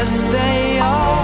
yes, they always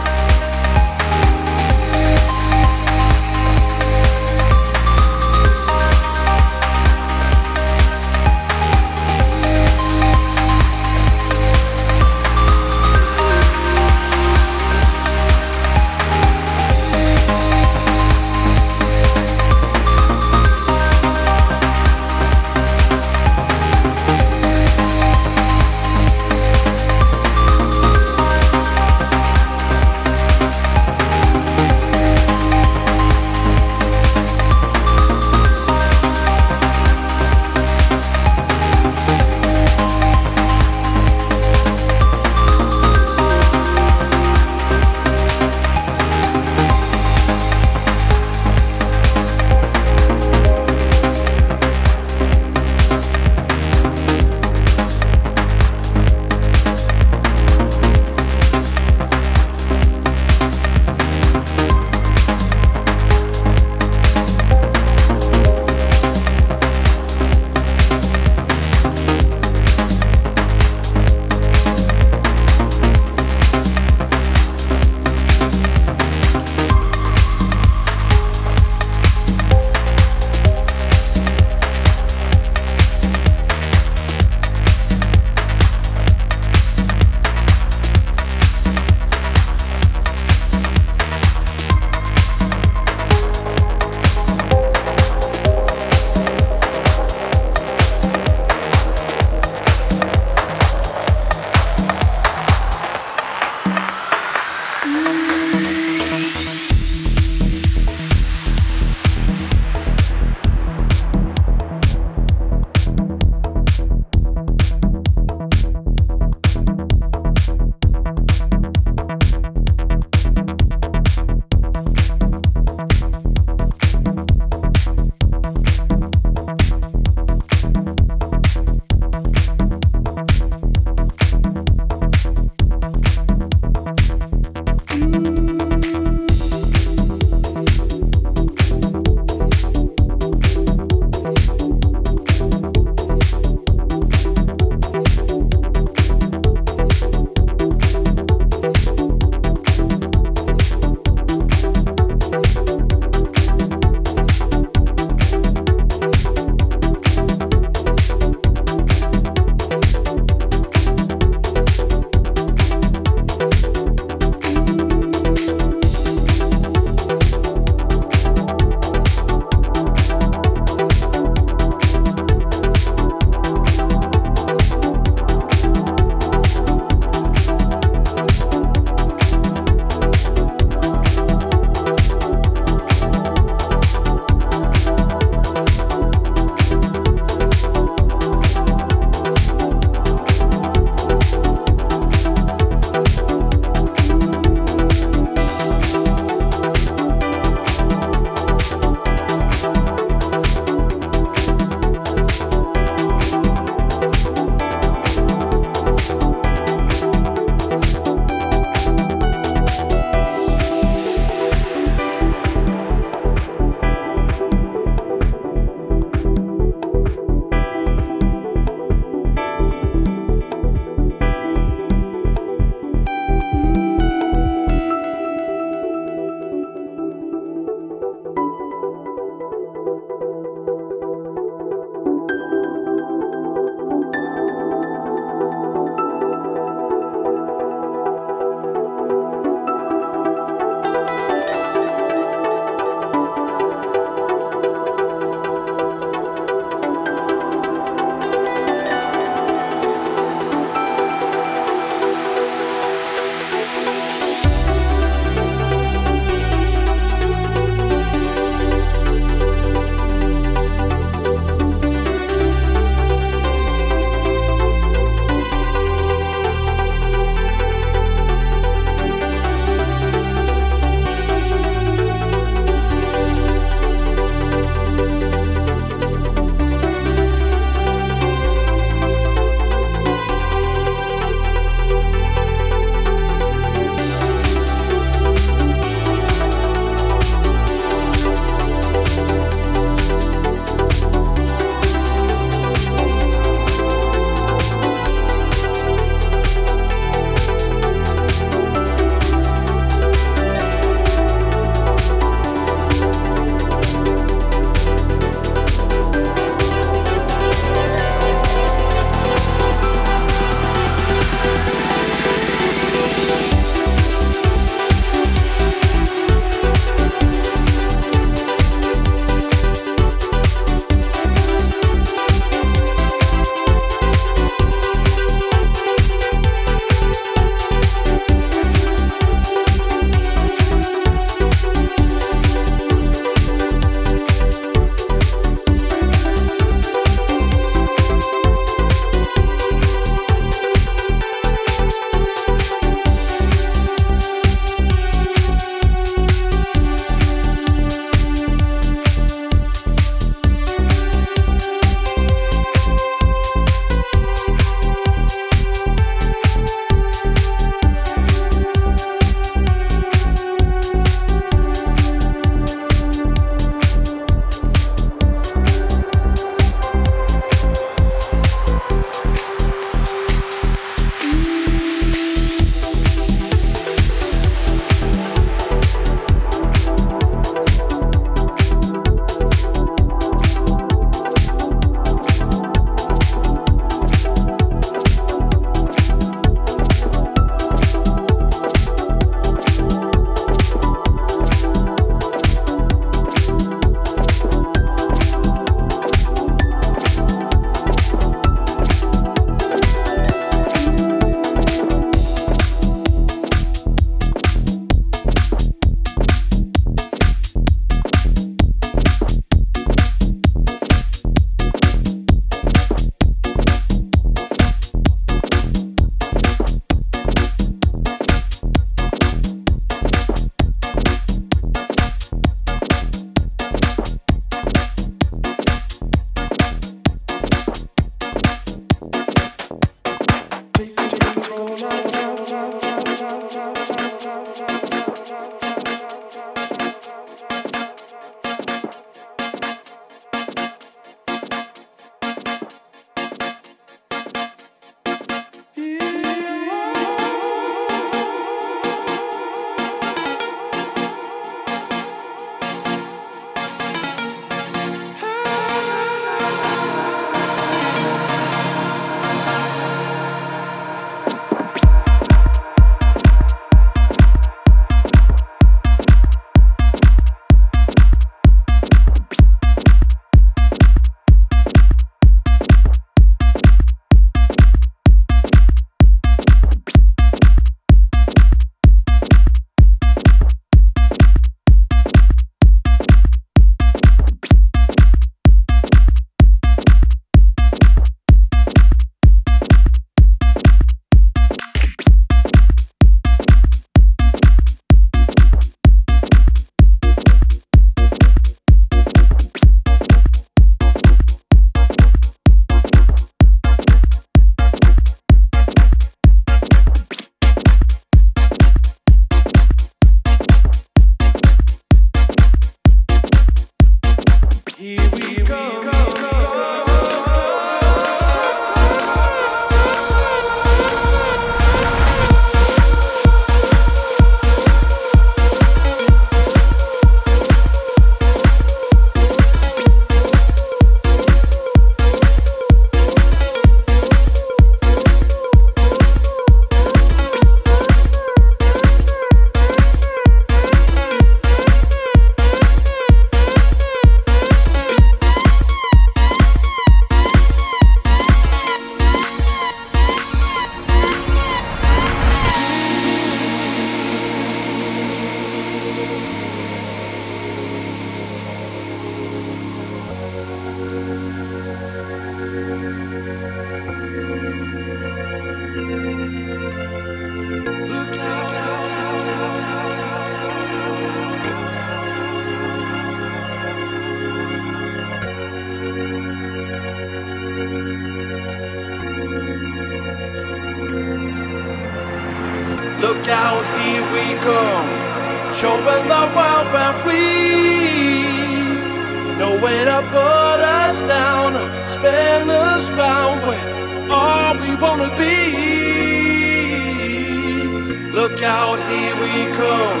out, here we come,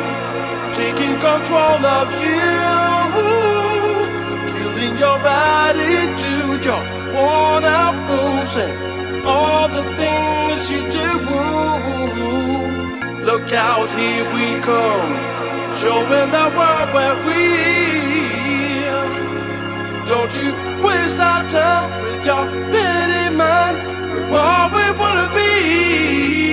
taking control of you, killing your attitude, your worn out moves, and all the things you do. Look out, here we come, showing the world where we. Don't you waste our time with your pity mind. We're all we wanna be.